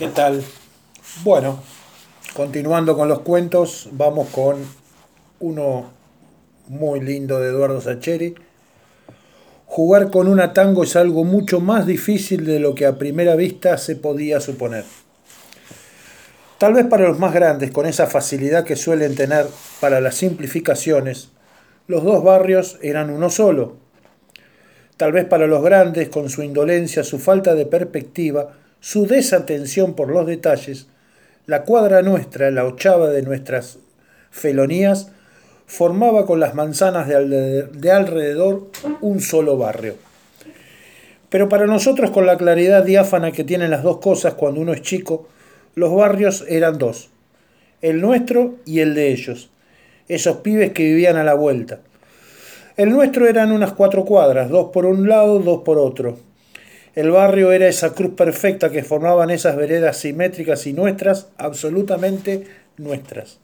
¿Qué tal? Bueno, continuando con los cuentos, vamos con uno muy lindo de Eduardo Sacheri. Jugar con una tango es algo mucho más difícil de lo que a primera vista se podía suponer. Tal vez para los más grandes, con esa facilidad que suelen tener para las simplificaciones, los dos barrios eran uno solo. Tal vez para los grandes, con su indolencia, su falta de perspectiva, su desatención por los detalles, la cuadra nuestra, la ochava de nuestras felonías, formaba con las manzanas de alrededor un solo barrio. Pero para nosotros, con la claridad diáfana que tienen las dos cosas cuando uno es chico, los barrios eran dos, el nuestro y el de ellos, esos pibes que vivían a la vuelta. El nuestro eran unas cuatro cuadras, dos por un lado, dos por otro, el barrio era esa cruz perfecta que formaban esas veredas simétricas y nuestras, absolutamente nuestras.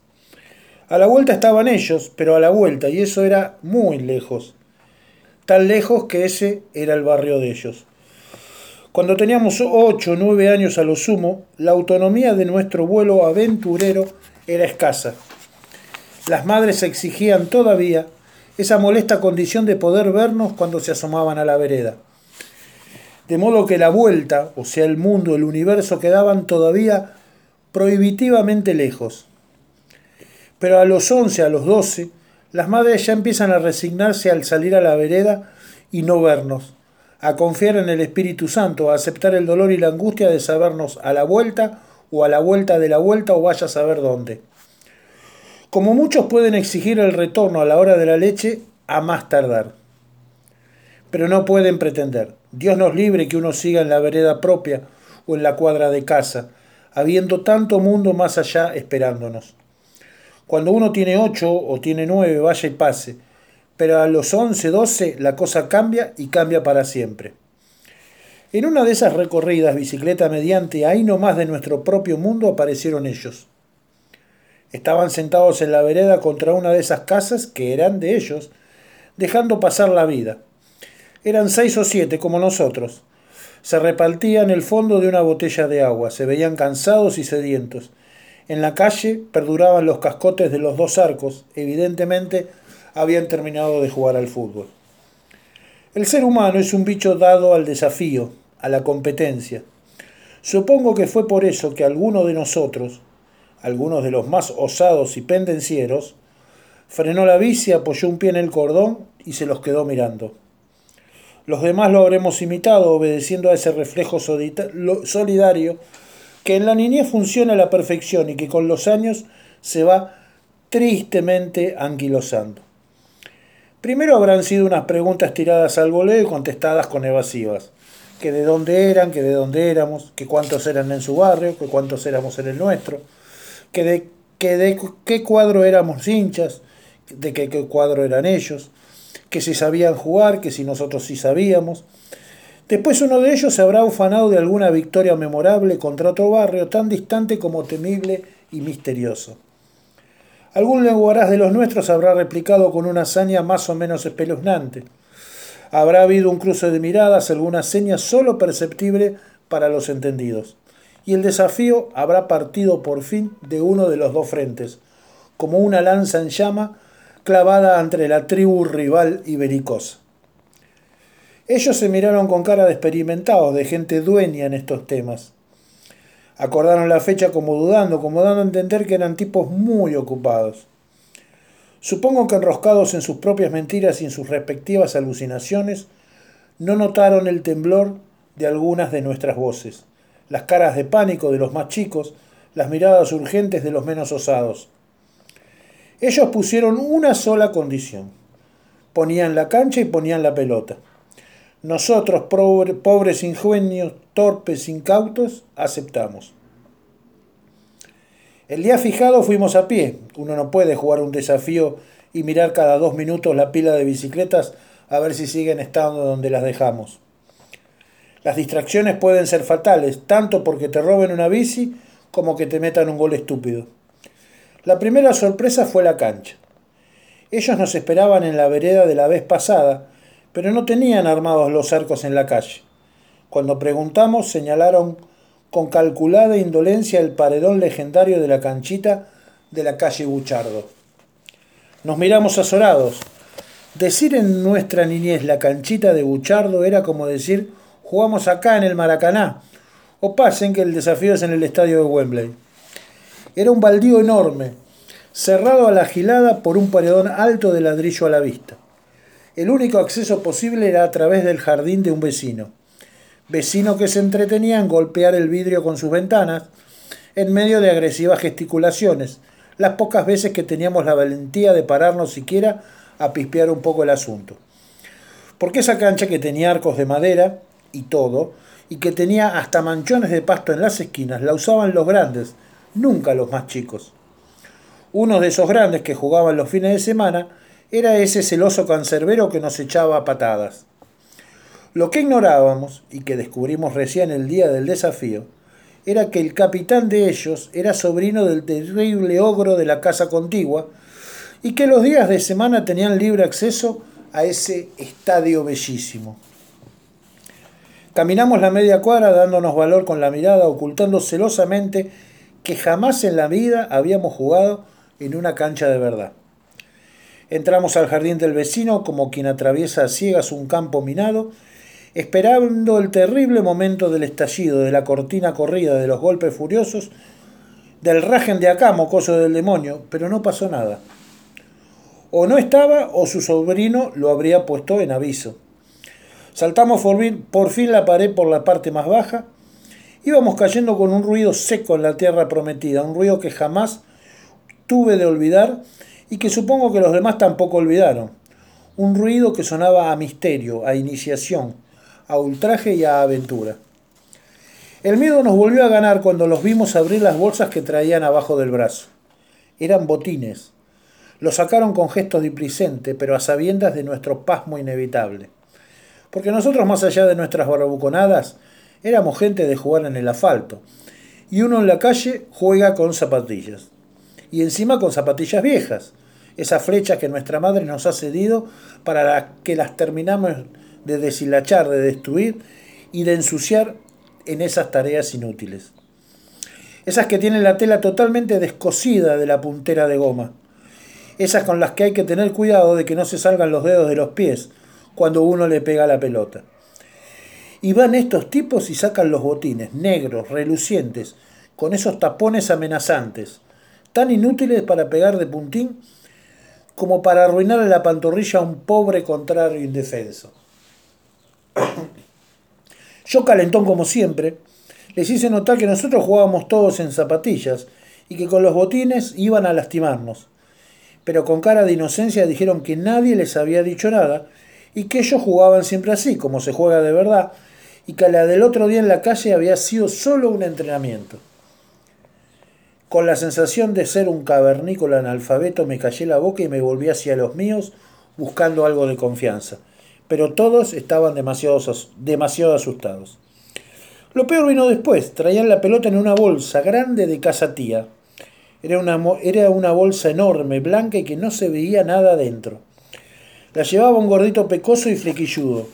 A la vuelta estaban ellos, pero a la vuelta, y eso era muy lejos. Tan lejos que ese era el barrio de ellos. Cuando teníamos ocho o nueve años a lo sumo, la autonomía de nuestro vuelo aventurero era escasa. Las madres exigían todavía esa molesta condición de poder vernos cuando se asomaban a la vereda de modo que la vuelta, o sea, el mundo, el universo, quedaban todavía prohibitivamente lejos. Pero a los 11, a los 12, las madres ya empiezan a resignarse al salir a la vereda y no vernos, a confiar en el Espíritu Santo, a aceptar el dolor y la angustia de sabernos a la vuelta o a la vuelta de la vuelta o vaya a saber dónde. Como muchos pueden exigir el retorno a la hora de la leche a más tardar pero no pueden pretender. Dios nos libre que uno siga en la vereda propia o en la cuadra de casa, habiendo tanto mundo más allá esperándonos. Cuando uno tiene ocho o tiene nueve, vaya y pase, pero a los once, doce la cosa cambia y cambia para siempre. En una de esas recorridas, bicicleta mediante, ahí nomás de nuestro propio mundo aparecieron ellos. Estaban sentados en la vereda contra una de esas casas que eran de ellos, dejando pasar la vida. Eran seis o siete, como nosotros. Se repartían el fondo de una botella de agua, se veían cansados y sedientos. En la calle perduraban los cascotes de los dos arcos, evidentemente habían terminado de jugar al fútbol. El ser humano es un bicho dado al desafío, a la competencia. Supongo que fue por eso que alguno de nosotros, algunos de los más osados y pendencieros, frenó la bici, apoyó un pie en el cordón y se los quedó mirando. Los demás lo habremos imitado obedeciendo a ese reflejo solidario que en la niñez funciona a la perfección y que con los años se va tristemente anquilosando. Primero habrán sido unas preguntas tiradas al voleo y contestadas con evasivas. Que de dónde eran, que de dónde éramos, que cuántos eran en su barrio, que cuántos éramos en el nuestro, que de, qué cuadro éramos hinchas, de qué cuadro eran ellos, que si sabían jugar, que si nosotros sí sabíamos. Después uno de ellos se habrá ufanado de alguna victoria memorable contra otro barrio tan distante como temible y misterioso. Algún lenguaraz de los nuestros habrá replicado con una hazaña más o menos espeluznante. Habrá habido un cruce de miradas, alguna seña solo perceptible para los entendidos. Y el desafío habrá partido por fin de uno de los dos frentes, como una lanza en llama clavada entre la tribu rival y. Ellos se miraron con cara de experimentados, de gente dueña en estos temas. Acordaron la fecha como dudando, como dando a entender que eran tipos muy ocupados. Supongo que enroscados en sus propias mentiras y en sus respectivas alucinaciones, no notaron el temblor de algunas de nuestras voces, las caras de pánico de los más chicos, las miradas urgentes de los menos osados. Ellos pusieron una sola condición. Ponían la cancha y ponían la pelota. Nosotros, pobres ingenios, torpes, incautos, aceptamos. El día fijado fuimos a pie. Uno no puede jugar un desafío y mirar cada dos minutos la pila de bicicletas a ver si siguen estando donde las dejamos. Las distracciones pueden ser fatales, tanto porque te roben una bici como que te metan un gol estúpido. La primera sorpresa fue la cancha. Ellos nos esperaban en la vereda de la vez pasada, pero no tenían armados los arcos en la calle. Cuando preguntamos, señalaron con calculada indolencia el paredón legendario de la canchita de la calle Buchardo. Nos miramos azorados. Decir en nuestra niñez la canchita de Buchardo era como decir jugamos acá en el Maracaná o pasen que el desafío es en el estadio de Wembley. Era un baldío enorme, cerrado a la gilada por un paredón alto de ladrillo a la vista. El único acceso posible era a través del jardín de un vecino. Vecino que se entretenía en golpear el vidrio con sus ventanas en medio de agresivas gesticulaciones, las pocas veces que teníamos la valentía de pararnos siquiera a pispear un poco el asunto. Porque esa cancha que tenía arcos de madera y todo, y que tenía hasta manchones de pasto en las esquinas, la usaban los grandes, nunca los más chicos. Uno de esos grandes que jugaban los fines de semana era ese celoso cancerbero que nos echaba a patadas. Lo que ignorábamos, y que descubrimos recién el día del desafío, era que el capitán de ellos era sobrino del terrible ogro de la casa contigua, y que los días de semana tenían libre acceso a ese estadio bellísimo. Caminamos la media cuadra dándonos valor con la mirada, ocultando celosamente que jamás en la vida habíamos jugado en una cancha de verdad. Entramos al jardín del vecino como quien atraviesa a ciegas un campo minado, esperando el terrible momento del estallido, de la cortina corrida, de los golpes furiosos, del rajen de acá, mocoso del demonio, pero no pasó nada. O no estaba o su sobrino lo habría puesto en aviso. Saltamos por fin la pared por la parte más baja. Íbamos cayendo con un ruido seco en la tierra prometida, un ruido que jamás tuve de olvidar y que supongo que los demás tampoco olvidaron. Un ruido que sonaba a misterio, a iniciación, a ultraje y a aventura. El miedo nos volvió a ganar cuando los vimos abrir las bolsas que traían abajo del brazo. Eran botines. Los sacaron con gestos displicentes, pero a sabiendas de nuestro pasmo inevitable. Porque nosotros, más allá de nuestras barbuconadas, éramos gente de jugar en el asfalto. Y uno en la calle juega con zapatillas. Y encima con zapatillas viejas. Esas flechas que nuestra madre nos ha cedido para que las terminamos de deshilachar, de destruir y de ensuciar en esas tareas inútiles. Esas que tienen la tela totalmente descosida de la puntera de goma. Esas con las que hay que tener cuidado de que no se salgan los dedos de los pies cuando uno le pega la pelota. Y van estos tipos y sacan los botines, negros, relucientes, con esos tapones amenazantes, tan inútiles para pegar de puntín como para arruinarle la pantorrilla a un pobre contrario indefenso. Yo calentón como siempre, les hice notar que nosotros jugábamos todos en zapatillas y que con los botines iban a lastimarnos. Pero con cara de inocencia dijeron que nadie les había dicho nada y que ellos jugaban siempre así, como se juega de verdad, y que la del otro día en la calle había sido solo un entrenamiento. Con la sensación de ser un cavernícola analfabeto me callé la boca y me volví hacia los míos buscando algo de confianza. Pero todos estaban demasiado, demasiado asustados. Lo peor vino después. Traían la pelota en una bolsa grande de casa tía. Era una, era una bolsa enorme, blanca y que no se veía nada dentro. La llevaba un gordito pecoso y flequilludo.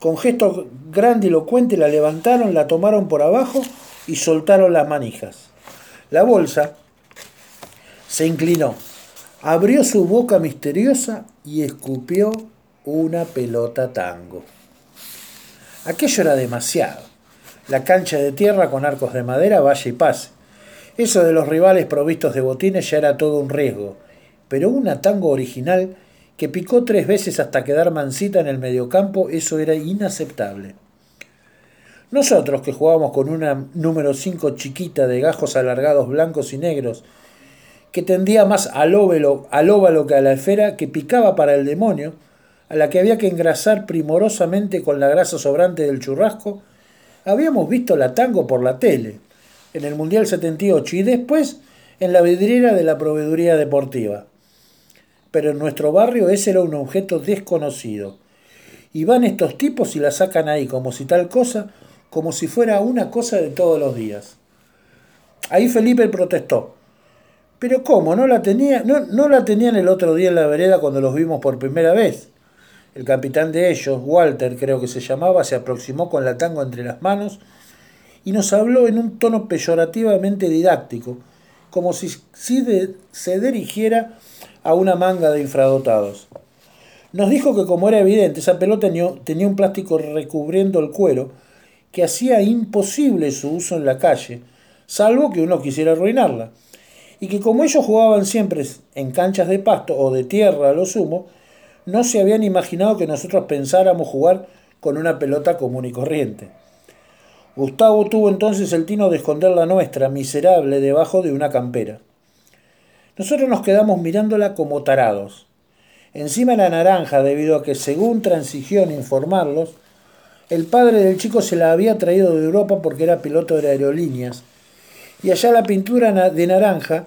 Con gesto grandilocuente la levantaron, la tomaron por abajo y soltaron las manijas. La bolsa se inclinó, abrió su boca misteriosa y escupió una pelota tango. Aquello era demasiado. La cancha de tierra con arcos de madera vaya y pase. Eso de los rivales provistos de botines ya era todo un riesgo. Pero una tango original que picó tres veces hasta quedar mansita en el mediocampo, eso era inaceptable. Nosotros, que jugábamos con una número 5 chiquita de gajos alargados blancos y negros, que tendía más al óvalo, al óvalo que a la esfera, que picaba para el demonio, a la que había que engrasar primorosamente con la grasa sobrante del churrasco, habíamos visto la tango por la tele, en el Mundial 78 y después en la vidriera de la proveeduría deportiva pero en nuestro barrio ese era un objeto desconocido. Y van estos tipos y la sacan ahí como si tal cosa, como si fuera una cosa de todos los días. Ahí Felipe protestó. Pero ¿cómo? ¿No la, tenía, no, no la tenían el otro día en la vereda cuando los vimos por primera vez? El capitán de ellos, Walter creo que se llamaba, se aproximó con la tango entre las manos y nos habló en un tono peyorativamente didáctico, como si, se dirigiera a una manga de infradotados. Nos dijo que como era evidente, esa pelota tenía un plástico recubriendo el cuero que hacía imposible su uso en la calle, salvo que uno quisiera arruinarla, y que como ellos jugaban siempre en canchas de pasto o de tierra a lo sumo, no se habían imaginado que nosotros pensáramos jugar con una pelota común y corriente. Gustavo tuvo entonces el tino de esconder la nuestra, miserable, debajo de una campera. Nosotros nos quedamos mirándola como tarados. Encima la naranja, debido a que, según transigió informarlos, el padre del chico se la había traído de Europa porque era piloto de aerolíneas, y allá la pintura de naranja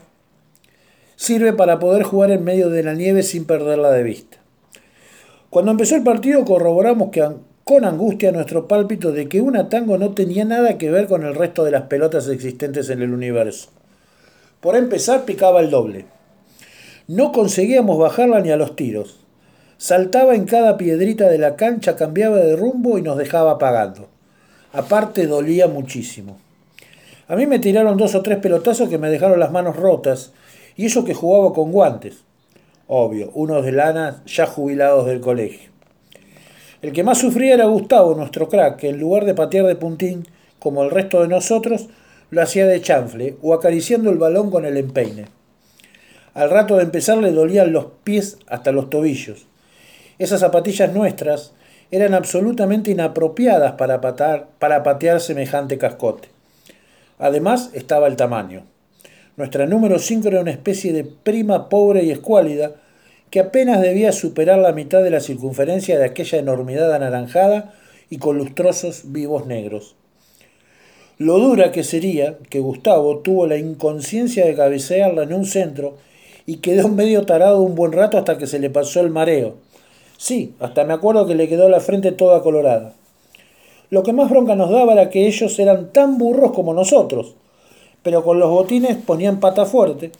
sirve para poder jugar en medio de la nieve sin perderla de vista. Cuando empezó el partido corroboramos que con angustia nuestro pálpito de que una tango no tenía nada que ver con el resto de las pelotas existentes en el universo. Por empezar, picaba el doble. No conseguíamos bajarla ni a los tiros. Saltaba en cada piedrita de la cancha, cambiaba de rumbo y nos dejaba pagando. Aparte, dolía muchísimo. A mí me tiraron dos o tres pelotazos que me dejaron las manos rotas, y eso que jugaba con guantes. Obvio, unos de lana ya jubilados del colegio. El que más sufría era Gustavo, nuestro crack, que en lugar de patear de puntín, como el resto de nosotros, lo hacía de chanfle o acariciando el balón con el empeine. Al rato de empezar le dolían los pies hasta los tobillos. Esas zapatillas nuestras eran absolutamente inapropiadas para, para patear semejante cascote. Además estaba el tamaño. Nuestra número 5 era una especie de prima pobre y escuálida, que apenas debía superar la mitad de la circunferencia de aquella enormidad anaranjada y con lustrosos vivos negros. Lo dura que sería que Gustavo tuvo la inconsciencia de cabecearla en un centro y quedó medio tarado un buen rato hasta que se le pasó el mareo. Sí, hasta me acuerdo que le quedó la frente toda colorada. Lo que más bronca nos daba era que ellos eran tan burros como nosotros, pero con los botines ponían pata fuerte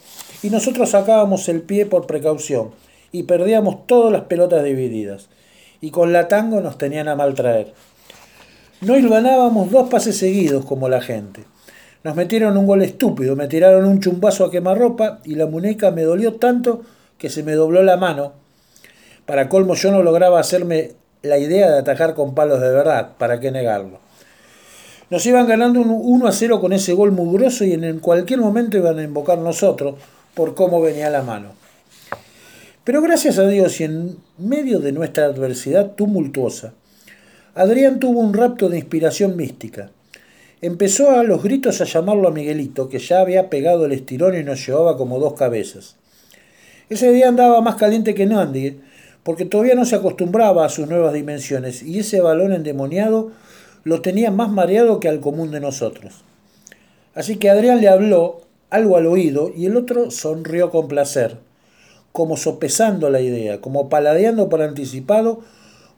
y nosotros sacábamos el pie por precaución y perdíamos todas las pelotas divididas. Y con la tango nos tenían a mal traer. No hilvanábamos dos pases seguidos como la gente. Nos metieron un gol estúpido, me tiraron un chumbazo a quemarropa y la muñeca me dolió tanto que se me dobló la mano. Para colmo yo no lograba hacerme la idea de atacar con palos de verdad, ¿para qué negarlo? Nos iban ganando un 1 a 0 con ese gol mugroso y en cualquier momento iban a invocar nosotros por cómo venía la mano. Pero gracias a Dios y en medio de nuestra adversidad tumultuosa, Adrián tuvo un rapto de inspiración mística. Empezó a los gritos a llamarlo a Miguelito, que ya había pegado el estirón y nos llevaba como dos cabezas. Ese día andaba más caliente que nadie, porque todavía no se acostumbraba a sus nuevas dimensiones, y ese balón endemoniado lo tenía más mareado que al común de nosotros. Así que Adrián le habló algo al oído y el otro sonrió con placer como sopesando la idea, como paladeando por anticipado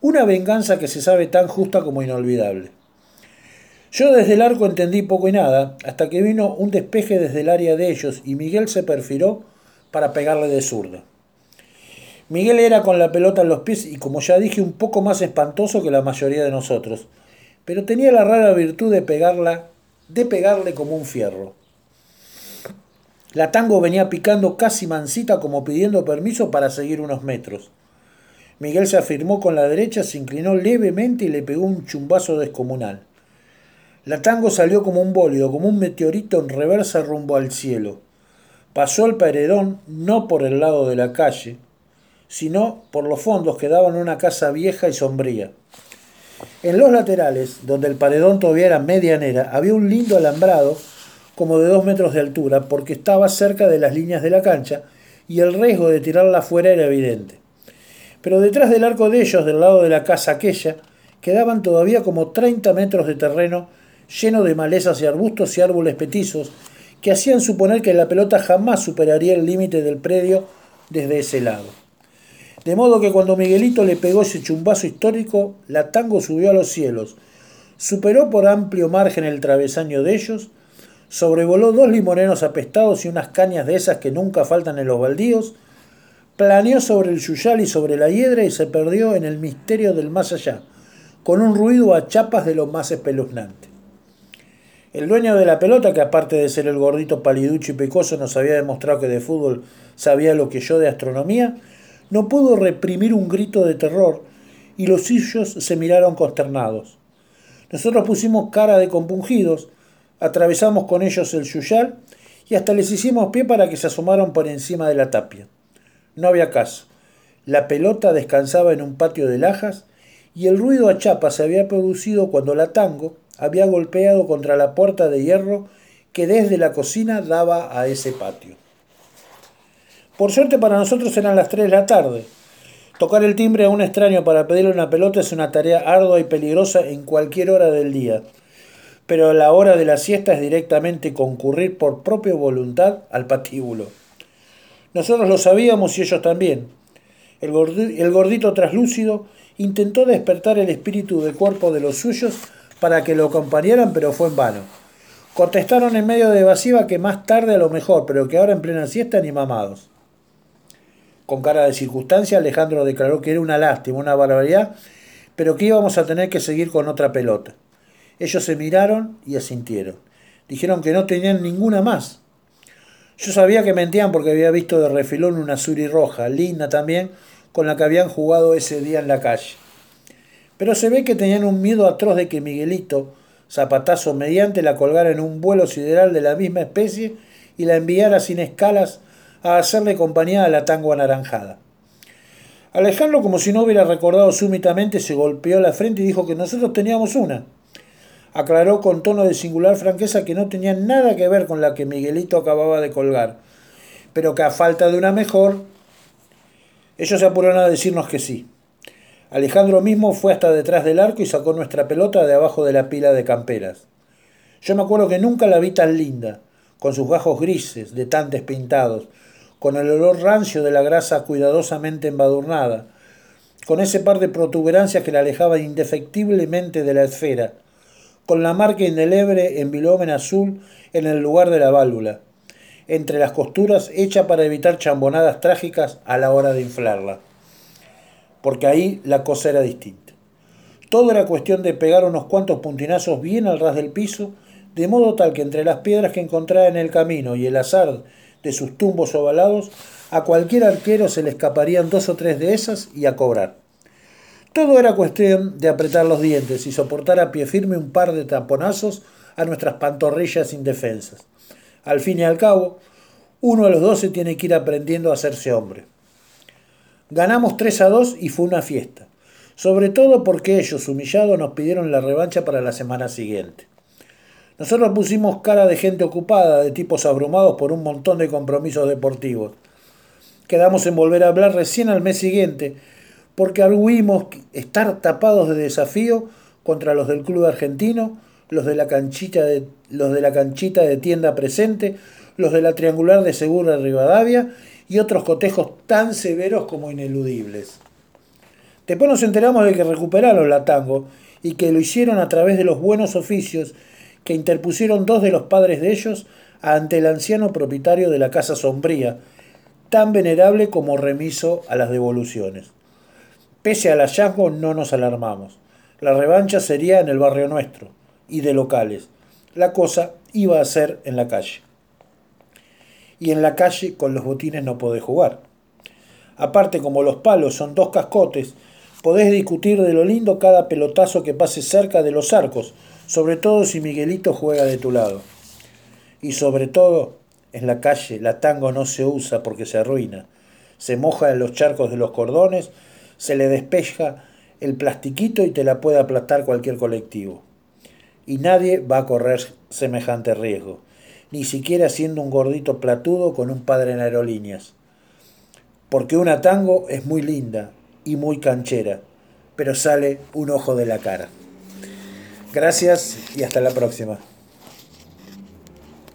una venganza que se sabe tan justa como inolvidable. Yo desde el arco entendí poco y nada, hasta que vino un despeje desde el área de ellos y Miguel se perfiló para pegarle de zurda. Miguel era con la pelota en los pies y como ya dije un poco más espantoso que la mayoría de nosotros, pero tenía la rara virtud de pegarla, de pegarle como un fierro. La tango venía picando casi mansita como pidiendo permiso para seguir unos metros. Miguel se afirmó con la derecha, se inclinó levemente y le pegó un chumbazo descomunal. La tango salió como un bólido, como un meteorito en reversa rumbo al cielo. Pasó el paredón no por el lado de la calle, sino por los fondos que daban una casa vieja y sombría. En los laterales, donde el paredón todavía era medianera, había un lindo alambrado como de dos metros de altura, porque estaba cerca de las líneas de la cancha y el riesgo de tirarla afuera era evidente. Pero detrás del arco de ellos, del lado de la casa aquella, quedaban todavía como 30 metros de terreno lleno de malezas y arbustos y árboles petizos que hacían suponer que la pelota jamás superaría el límite del predio desde ese lado. De modo que cuando Miguelito le pegó ese chumbazo histórico, la tango subió a los cielos, superó por amplio margen el travesaño de ellos, sobrevoló dos limoneros apestados y unas cañas de esas que nunca faltan en los baldíos, planeó sobre el yuyal y sobre la hiedra y se perdió en el misterio del más allá, con un ruido a chapas de lo más espeluznante. El dueño de la pelota, que aparte de ser el gordito paliducho y pecoso nos había demostrado que de fútbol sabía lo que yo de astronomía, no pudo reprimir un grito de terror y los suyos se miraron consternados. Nosotros pusimos cara de compungidos, atravesamos con ellos el yuyal y hasta les hicimos pie para que se asomaran por encima de la tapia. No había caso. La pelota descansaba en un patio de lajas y el ruido a chapa se había producido cuando la tango había golpeado contra la puerta de hierro que desde la cocina daba a ese patio. Por suerte para nosotros eran las 3 de la tarde. Tocar el timbre a un extraño para pedirle una pelota es una tarea ardua y peligrosa en cualquier hora del día, pero la hora de la siesta es directamente concurrir por propia voluntad al patíbulo. Nosotros lo sabíamos y ellos también. El gordito, traslúcido intentó despertar el espíritu de cuerpo de los suyos para que lo acompañaran, pero fue en vano. Contestaron en medio de evasiva que más tarde a lo mejor, pero que ahora en plena siesta ni mamados. Con cara de circunstancia, Alejandro declaró que era una lástima, una barbaridad, pero que íbamos a tener que seguir con otra pelota. Ellos se miraron y asintieron. Dijeron que no tenían ninguna más. Yo sabía que mentían porque había visto de refilón una suri roja, linda también, con la que habían jugado ese día en la calle. Pero se ve que tenían un miedo atroz de que Miguelito, zapatazo mediante, la colgara en un vuelo sideral de la misma especie y la enviara sin escalas a hacerle compañía a la tango anaranjada. Alejandro, como si no hubiera recordado súbitamente, se golpeó la frente y dijo que nosotros teníamos una aclaró con tono de singular franqueza que no tenía nada que ver con la que Miguelito acababa de colgar, pero que a falta de una mejor, ellos se apuraron a decirnos que sí. Alejandro mismo fue hasta detrás del arco y sacó nuestra pelota de abajo de la pila de camperas. Yo me acuerdo que nunca la vi tan linda, con sus gajos grises, de tantes pintados, con el olor rancio de la grasa cuidadosamente embadurnada, con ese par de protuberancias que la alejaban indefectiblemente de la esfera, con la marca indeleble en bilómen azul en el lugar de la válvula, entre las costuras hecha para evitar chambonadas trágicas a la hora de inflarla. Porque ahí la cosa era distinta. Todo era cuestión de pegar unos cuantos puntinazos bien al ras del piso, de modo tal que entre las piedras que encontraba en el camino y el azar de sus tumbos ovalados, a cualquier arquero se le escaparían dos o tres de esas y a cobrar. Todo era cuestión de apretar los dientes y soportar a pie firme un par de taponazos a nuestras pantorrillas indefensas. Al fin y al cabo, uno de los dos se tiene que ir aprendiendo a hacerse hombre. Ganamos 3 a 2 y fue una fiesta, sobre todo porque ellos, humillados, nos pidieron la revancha para la semana siguiente. Nosotros pusimos cara de gente ocupada, de tipos abrumados por un montón de compromisos deportivos. Quedamos en volver a hablar recién al mes siguiente, porque arguimos estar tapados de desafío contra los del club argentino, los de la canchita de, los de, la canchita de tienda presente, los de la triangular de Segura Rivadavia y otros cotejos tan severos como ineludibles. Después nos enteramos de que recuperaron la tango y que lo hicieron a través de los buenos oficios que interpusieron dos de los padres de ellos ante el anciano propietario de la Casa Sombría, tan venerable como remiso a las devoluciones. Pese al hallazgo no nos alarmamos. La revancha sería en el barrio nuestro y de locales. La cosa iba a ser en la calle. Y en la calle con los botines no podés jugar. Aparte, como los palos son dos cascotes, podés discutir de lo lindo cada pelotazo que pase cerca de los arcos, sobre todo si Miguelito juega de tu lado. Y sobre todo, en la calle la tango no se usa porque se arruina. Se moja en los charcos de los cordones se le despeja el plastiquito y te la puede aplastar cualquier colectivo. Y nadie va a correr semejante riesgo, ni siquiera siendo un gordito platudo con un padre en aerolíneas. Porque una tango es muy linda y muy canchera, pero sale un ojo de la cara. Gracias y hasta la próxima.